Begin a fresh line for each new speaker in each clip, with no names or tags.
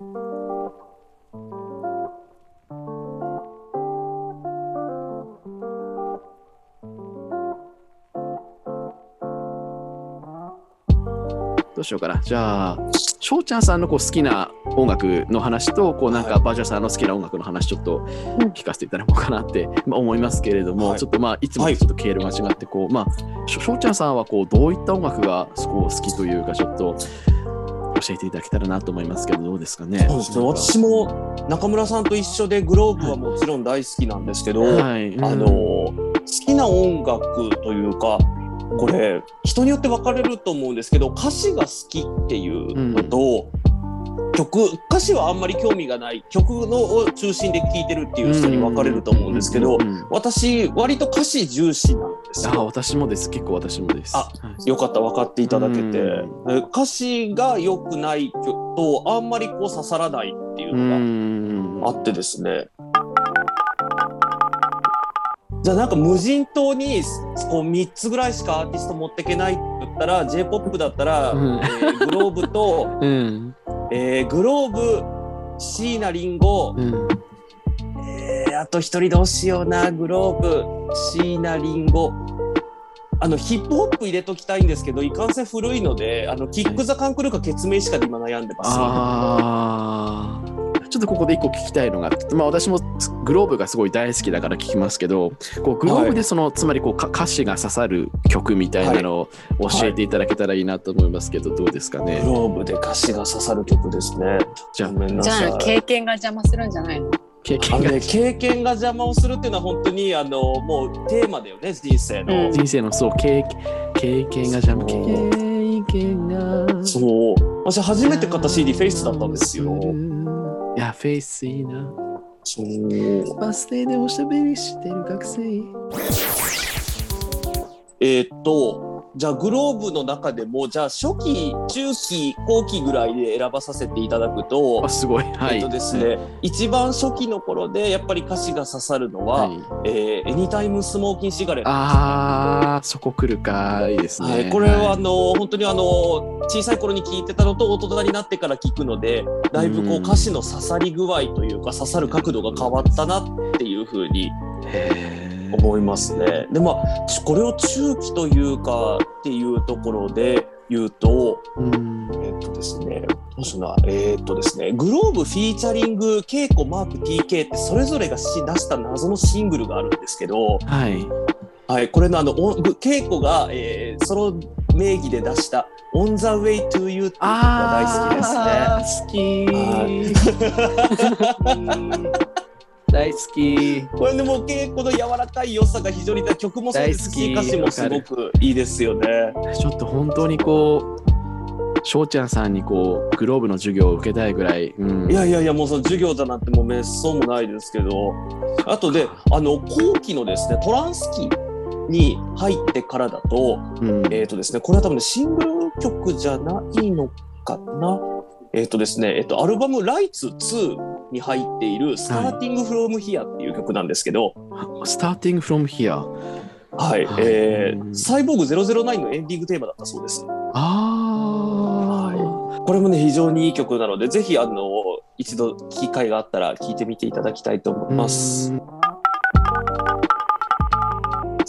どうしようかな。じゃあ、翔ちゃんさんのこう好きな音楽の話と、こうなんかバージャさんの好きな音楽の話、ちょっと聞かせていただこうかなってまあ思いますけれども、
はい。
ちょっとまあ、いつもとちょっと経路が違って、こう、まあ、しょ翔ちゃんさんはこうどういった音楽がこう好きというか、ちょっと教えていただけたらなと思いますけど、どうですかね？
そうですね。私も中村さんと一緒でグローブはもちろん大好きなんですけど、
はい、うん。
あの好きな音楽というかこれ人によって分かれると思うんですけど歌詞が好きっていうのと、曲歌詞はあんまり興味がない曲のを中心で聴いてるっていう人に分かれると思うんですけど、
うんうんうん
私割と歌詞重視なんです
あ
よ。
私もです。結構私もです。
あ
はい
よかった分かっていただけて、
うん
で歌詞が良くないとあんまりこう刺さらないっていう
う
のが
ん
あってですね。じゃあなんか無人島にこう3つぐらいしかアーティスト持ってけないって言ったら J−POP だったら、
うん
えーグローブと、
うん
えーグローブ椎名林檎、
うん
えーあと一人どうしようなグローブ椎名林檎。あのヒップホップ入れときたいんですけどいかんせん古いのであのキック・ザ・カンクルーか決名しかで今悩んでます。
ちょっとここで一個聞きたいのがまあ、私もグローブがすごい大好きだから聞きますけどこうグローブでその、つまりこうか歌詞が刺さる曲みたいなのを教えていただけたらいいなと思いますけど、どうですかね？
グローブで歌詞が刺さる曲ですね。
じゃあ。
じ。ゃあ経験が邪魔するんじゃないの？
経験
ね、経験が邪魔をするっていうのは本当にあのもうテーマだよね人生の。
うん。
人生のそう経経験が邪魔。経験が。
そう。私初めて買った CD フェイスだったんですよ。
いやフェイスいいな。
そう。
バス停でおしゃべりしてる学生。
えーっとじゃあグローブの中でもじゃあ初期中期後期ぐらいで選ばさせていただくと
あ。すごい。はい。
えっとですね、一番初期の頃でやっぱり歌詞が刺さるのは、
はい。
えーエニタイムスモーキンシガレット
あーそこ来るか。いいですね、
はい、これはあの本当にあの小さい頃に聞いてたのと大人になってから聞くのでだいぶこ
う
うん。歌詞の刺さり具合というか刺さる角度が変わったなっていうふうに
へー
思いますね。でまあこれを中期というかっていうところで言うと
うん
えっとですねどうしようなえっとですねグローブフィーチャリング稽古マーク TK ってそれぞれがし出した謎のシングルがあるんですけど、
はい
はい、これのあのお稽古が、えー、ソロ名義で出した「On the Way to You」っていう曲が大好きですね。
好き。大好き。
これでも稽古の柔らかい良さが非常に曲もそうですし
大好き
歌詞もすごくいいですよね。
ちょっと本当にこう、翔ちゃんさんにこう、グローブの授業を受けたいぐらい。うん、
いやいやいやもうその授業だなんてもうめっそうもないですけどあとであの後期のですねトランス期に入ってからだと
うん、
えっ、とですねこれは多分ねシングル曲じゃないのかなえっ、とですねえっ、とアルバム「ライツ2に入っている「Starting from Here」っていう曲なんですけど、
Starting from here。
はい、
はい
えーサイボーグ009のエンディングテーマだったそうです。
ああ、
これもね非常にいい曲なのでぜひあの一度機会があったら聴いてみていただきたいと思います。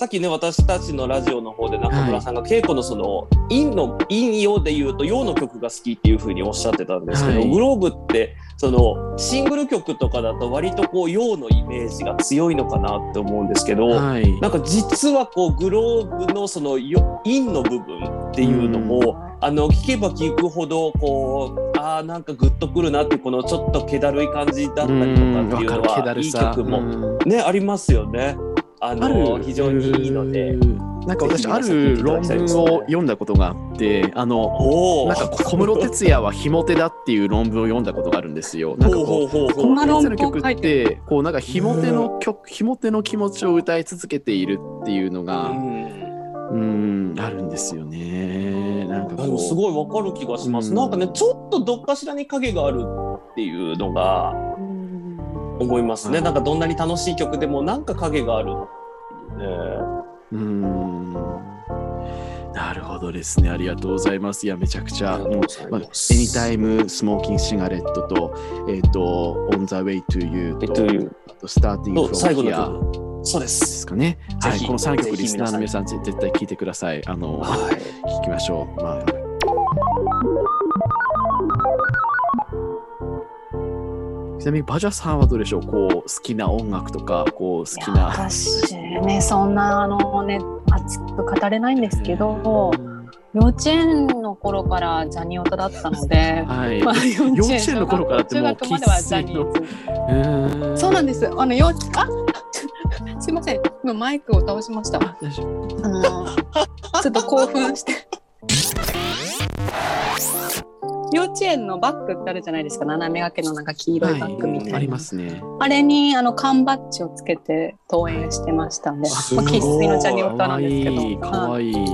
うん
さっきね私たちのラジオの方で中村さんが稽古のその陰の陰陽で言うと陽の曲が好きっていうふうにおっしゃってたんですけど、
はい
グローブってそのシングル曲とかだと割とこう陽のイメージが強いのかなって思うんですけど、
はい。
なんか実はこうグローブのそのよ陰の部分っていうのも、あの聞けば聞くほどこうあーなんかグッとくるなってこのちょっと気だるい感じだったりとかっていうのはいい曲も
うん
ねありますよね。あ
あ
の
る
非常にいいので。
なんか私ある論文を読んだことがあってあの。なんか小室哲哉はひも手だっていう論文を読んだことがあるんですよ。なんかこう小室哲哉の曲ってこうなんかひも手の曲ひも手の気持ちを歌い続けているっていうのが
うん
うんあるんですよね。なんか
あでもす
こ
ごいわかる気がします。
うん
なんかねちょっとどっかしらに影があるっていうのが思いますね。
うん
なんかどんなに楽しい曲でもなんか影があるね。
ううんなるほどですね。ありがとうございます。いや、めちゃくちゃ、
ありがとう
もう
ござい
まあ、
ます
Anytime Smoking Cigarette と、えっ、と、On the Way to You と、
To You
あと Starting
の
from
最後の
Here
曲。そうで。
ですすかね。はい、この3曲、リスナーの皆
皆
さん、絶対聞いてください。あの、
はい。
聞きましょう。まあちなみにバジャさんはどうでしょう？こう好きな音楽とかこう好きな
私ねそんなあのね熱く語れないんですけど幼稚園の頃からジャニオタだったので。
はい、
まあ、幼
幼稚園の頃からってもう
中学まではジャニーズ。
ー
そうなんです。あの幼稚あすいません。今マイクを倒しました。
あ
のちょっと興奮して。幼稚園のバッグってあるじゃないですか。斜め掛けのなんか黄色いバッグみたいな、
ありますね。
あれにあの缶バッジをつけて登園してました。んで、生粋のジャニオ
か
タなん
わ
ですけど。
いい、かわいい。
はい、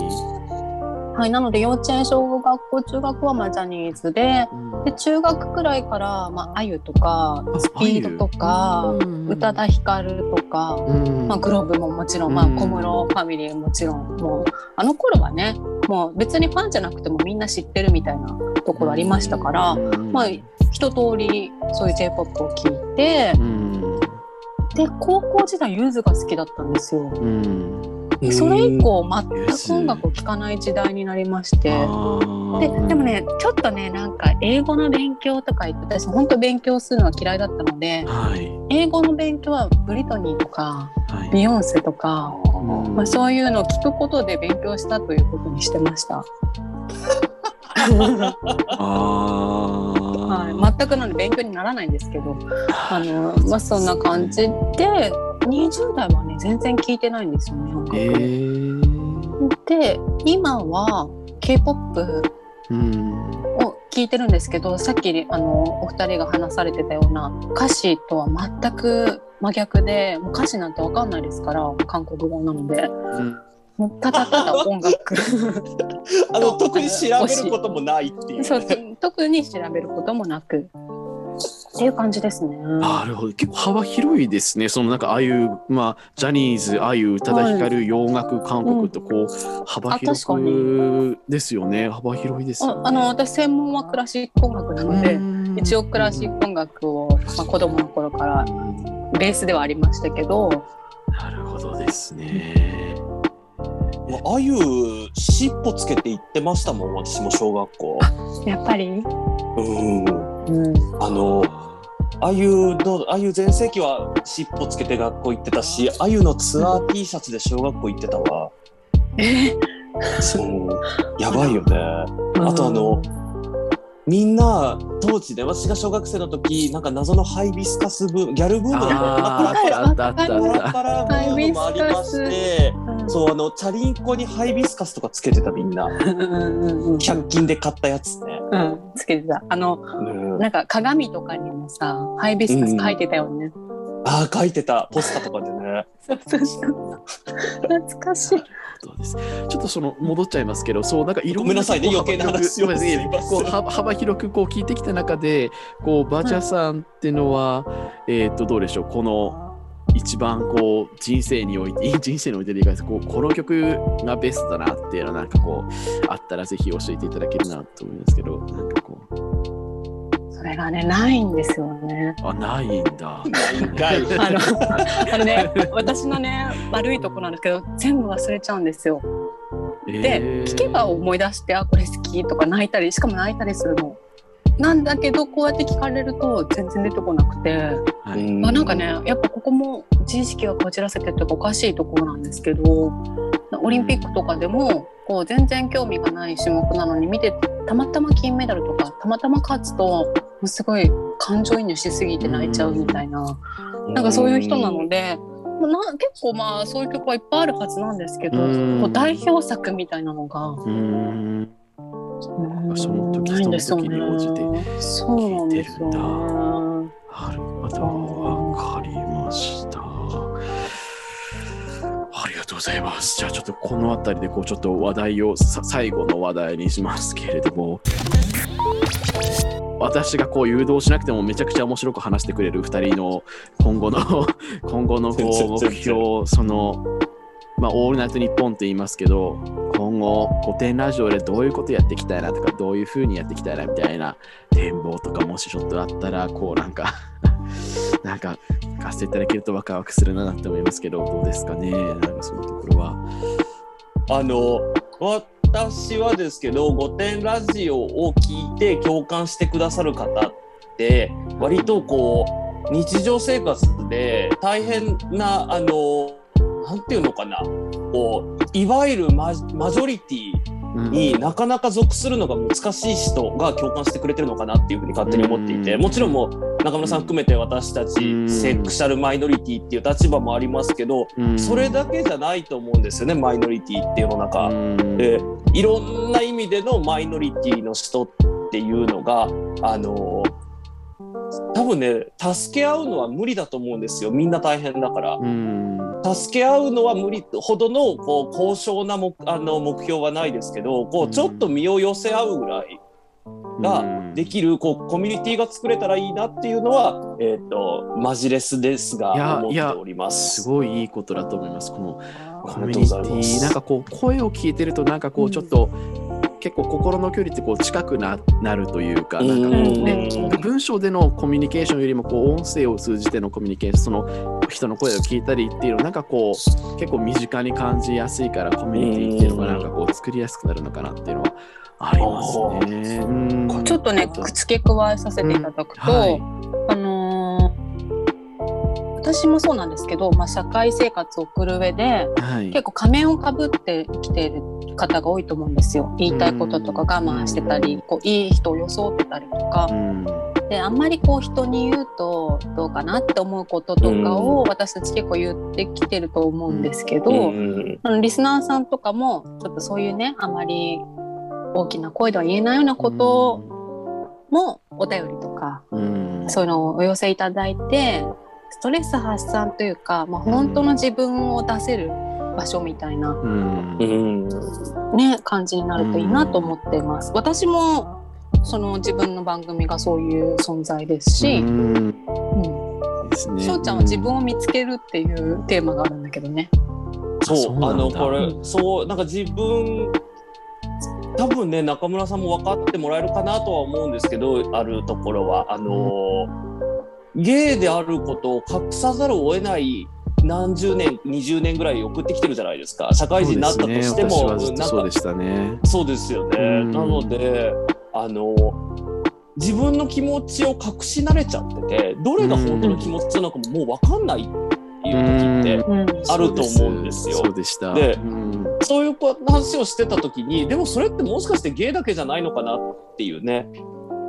なので幼稚園小学校中学はまあジャニーズでで中学くらいからまああゆとかスピードとか宇多田ヒカルとか、
うん。
まあ、グローブももちろん、まあ、
うん。
小室ファミリーももちろんもうあの頃はねもう別にファンじゃなくてもみんな知ってるみたいなところありましたから、
うん。
まあ一通りそういう j p o p を聴いて
うん。
で高校時代ゆずが好きだったんですよ。
うん。
それ以降全く音楽を聴かない時代になりまして。ででもねちょっとねなんか英語の勉強とか言って私本当勉強するのは嫌いだったので
はい。
英語の勉強はブリトニーとか
はい。
ビヨンセとか、
うん。
まあ、そういうのを聞くことで勉強したということにしてました。はい、全くなんで勉強にならないんですけどあの、まあ、そんな感じで20代はね全然聞いてないんですよね音楽。
えー。
で今は k p o p
うん。
を聞いてるんですけどさっきあのお二人が話されてたような歌詞とは全く真逆でもう歌詞なんてわかんないですから韓国語なので。
うん。
ただただ音楽。
あの特に調べることもないっていう、ね。
そう特に調べることもなくっていう感じですね。
なるほど。結構幅広いですね。そのなんかああいうまあジャニーズああいう宇多田ヒカル、洋楽韓国とこう幅広
あ確
くですよね。幅広いですよね。
ああの私専門はクラシック音楽なので
うん。
一応クラシック音楽を、まあ、子供の頃からベースではありましたけど。
なるほどですね。
もうあゆ尻尾つけて行ってましたもん私も小学校。
やっぱり、
うん。
うん、
あのあゆのあゆ全盛期は尻尾つけて学校行ってたしあゆのツアー T シャツで小学校行ってたわ。
え？
そう。やばいよね。あとあのみんな当時ね私が小学生の時なんか謎のハイビスカスブームギャルブームだった
あったあったあった
パラ
あっ
パラブームもありまして
うん。
そうあのチャリンコにハイビスカスとかつけてたみんな。
うんうんうんうん。
100均で買ったやつね。
うん、つけてた。あの
うん。
なんか鏡とかにもさハイビスカス書いてたよね、
ああ書いてた。ポスターとかでね。
そうそう懐かしい。
たです。ちょっとその戻っちゃいますけどそうなんかいろん
なさいね余計な話を。
こうは幅広くこう聞いてきた中でこうバチャさんってのは、えっ、とどうでしょう。この一番こう人生において人生においてでいいかこうこの曲がベストだなっていうのはなんかこうあったらぜひ教えていただけるなと思うんですけどなんかこ
それがねないんですよね。
うあないんだ。
あのあのね私のね悪いとこなんですけど全部忘れちゃうんですよ。で、
えー。
聞けば思い出してあこれ好きとか泣いたりしかも泣いたりするの。なんだけどこうやって聞かれると全然出てこなくて、
はい。
あなんかねやっぱここも自意識がこじらせてるというかおかしいところなんですけどオリンピックとかでもこう全然興味がない種目なのに見てたまたま金メダルとかたまたま勝つともうすごい感情移入しすぎて泣いちゃうみたいな、なんかそういう人なので。な結構まあそういう曲はいっぱいあるはずなんですけど、
うん
こう代表作みたいなのが、
うーん
うん
その時
ないんですよね
その時に応じて
そうなんですよね。
なるほど、わかりました。ありがとうございます。じゃあちょっとこの辺りでこうちょっと話題をさ最後の話題にしますけれども。私がこう誘導しなくてもめちゃくちゃ面白く話してくれる2人の今後の 今後のこう目標そのまあオールナイトニッポンって言いますけど今今後古典ラジオでどういうことやっていきたいなとかどういうふうにやっていきたいなみたいな展望とかもしちょっとあったらこうなんか なんか貸していただけるとワクワクするなって思いますけどどうですかねなんかそういうところは。
あの私はですけど「御殿ラジオ」を聞いて共感してくださる方って割とこう日常生活で大変なあの何て言うのかなこういわゆるマジョリティになかなか属するのが難しい人が共感してくれてるのかなっていうふうに勝手に思っていてもちろんもう中村さん含めて私たちセクシャルマイノリティっていう立場もありますけどそれだけじゃないと思うんですよねマイノリティっていうの中。でいろんな意味でのマイノリティの人っていうのがあの多分ね助け合うのは無理だと思うんですよ。みんな大変だから。助け合うのは無理ほどのこう高尚な目あの目標はないですけどこうちょっと身を寄せ合うぐらいができるこうコミュニティが作れたらいいなっていうのは、えーと、マジレスですが思っております。
すごいいいことだと思います。このコミュニティなんかこう声を聞いてるとなんかこうちょっと、うん結構心の距離ってこう近くななるというかなんかこう、ね、文章でのコミュニケーションよりもこう音声を通じてのコミュニケーションその人の声を聞いたりっていうのなんかこう結構身近に感じやすいからコミュニティっていうのがなんかこう作りやすくなるのかなっていうのはありますね。
ちょっとね付け加えさせていただくと、はい、あのー私もそうなんですけど、まあ、社会生活を送る上で、はい、結構仮面をかぶって生きている方が多いと思うんですよ。言いたいこととか我慢してたり、こういい人を装ってたりとか。であんまりこう人に言うとどうかなって思うこととかを私たち結構言ってきてると思うんですけど、あのリスナーさんとかもちょっとそういうねあまり大きな声では言えないようなこともお便りとか、そういうのをお寄せいただいてストレス発散というか、まあ、本当の自分を出せる場所みたいな、うん、ね、感じになるといいなと思ってます。私もその自分の番組がそういう存在ですし、うん。しょうちゃんは自分を見つけるっていうテーマがあるんだけどね。
そうあのこれそうなんか自分多分ね中村さんも分かってもらえるかなとは思うんですけどあるところは。あのーゲイであることを隠さざるを得ない何十年20年ぐらい送ってきてるじゃないですか。社会人になったとしても
そうでしたね。
そうですよね。なのであの自分の気持ちを隠し慣れちゃっててどれが本当の気持ちなのかももう分かんないっていう時ってあると思うんですよ。
そうでした。
でそういう話をしてた時にでもそれってもしかしてゲイだけじゃないのかなっていうね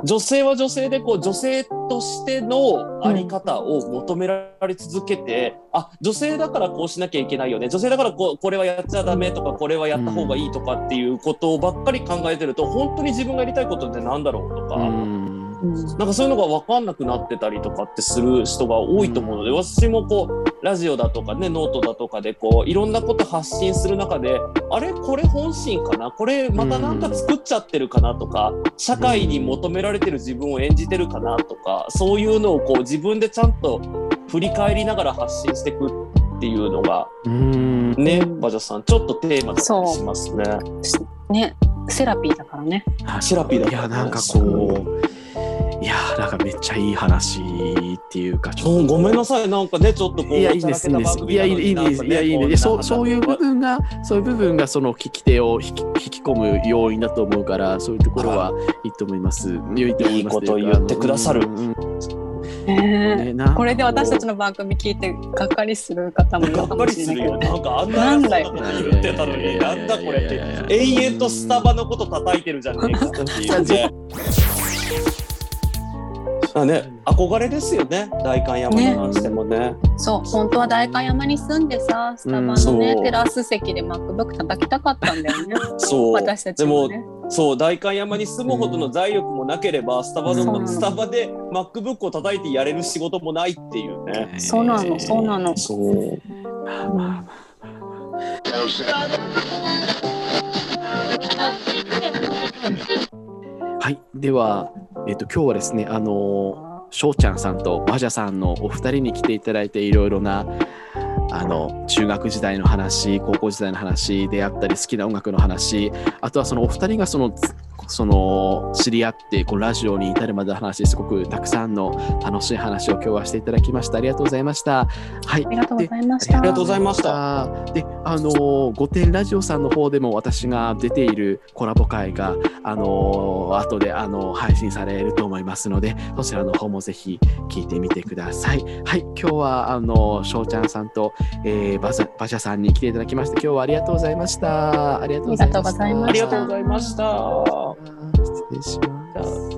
女性は女性でこう女性としての在り方を求められ続けて、うん、あ女性だからこうしなきゃいけないよね。女性だからここれはやっちゃダメとかこれはやった方がいいとかっていうことばっかり考えてると本当に自分がやりたいことって何だろうとか。うん。なんかそういうのが分かんなくなってたりとかってする人が多いと思うので、私もこうラジオだとかねノートだとかでこういろんなこと発信する中であれ？これ本心かな？これまた何か作っちゃってるかなとか社会に求められてる自分を演じてるかなとかそういうのをこう自分でちゃんと振り返りながら発信していくっていうのがねバジャさんちょっとテーマだったりしますね。
ねセラピーだからね。
セラピーだ
から、ね、いやなんかこうなんかめっちゃいい話っていうか
ちょっと。ごめんなさい。なんかねちょっとこう
いやいいですいいです。いやいいです。いやいいです。そうそういう部分がそういう部分がその聞き手を引き引き込む要因だと思うからそういうところはい。いと思います。い
いと思います。いいこと言ってくださる。
えー、これで私たちの番組聞いてがっかりする方もいるかもしれないけど。
なんかあんななこと言ってたのになんだこれって。延々とスタバのこと叩いてるじゃねえかっていうね。あね、憧れですよね。代官山に関してもね、ね、
そう本当は代官山に住んでさスタバのね、う。ん、テラス席で MacBook 叩きたかったんだよね。そう。私たちも、ね、で
もそう代官山に住むほどの財力もなければ、スタバのスタバで MacBook を叩いてやれる仕事もないっていうね。
そうなのそうなの。そう、うん
はい、では、えっ、と今日はですね、あのしょうちゃんさんとバジャさんのお二人に来ていただいていろいろなあの中学時代の話高校時代の話であったり好きな音楽の話あとはそのお二人がそのその知り合ってこうラジオに至るまでの話すごくたくさんの楽しい話を今日はしていただきました。ありがとうございました。はい。
ありがとうございました。
ありがとうございました。
であの御殿ラジオさんの方でも私が出ているコラボ会があの後であの配信されると思いますのでそちらの方もぜひ聞いてみてください。はい。今日はあのしょうちゃんさんと、えー、バザバジャさんに来ていただきまして今日はありがとうございました。
ありがとうございました。
ありがとうございました。
失礼します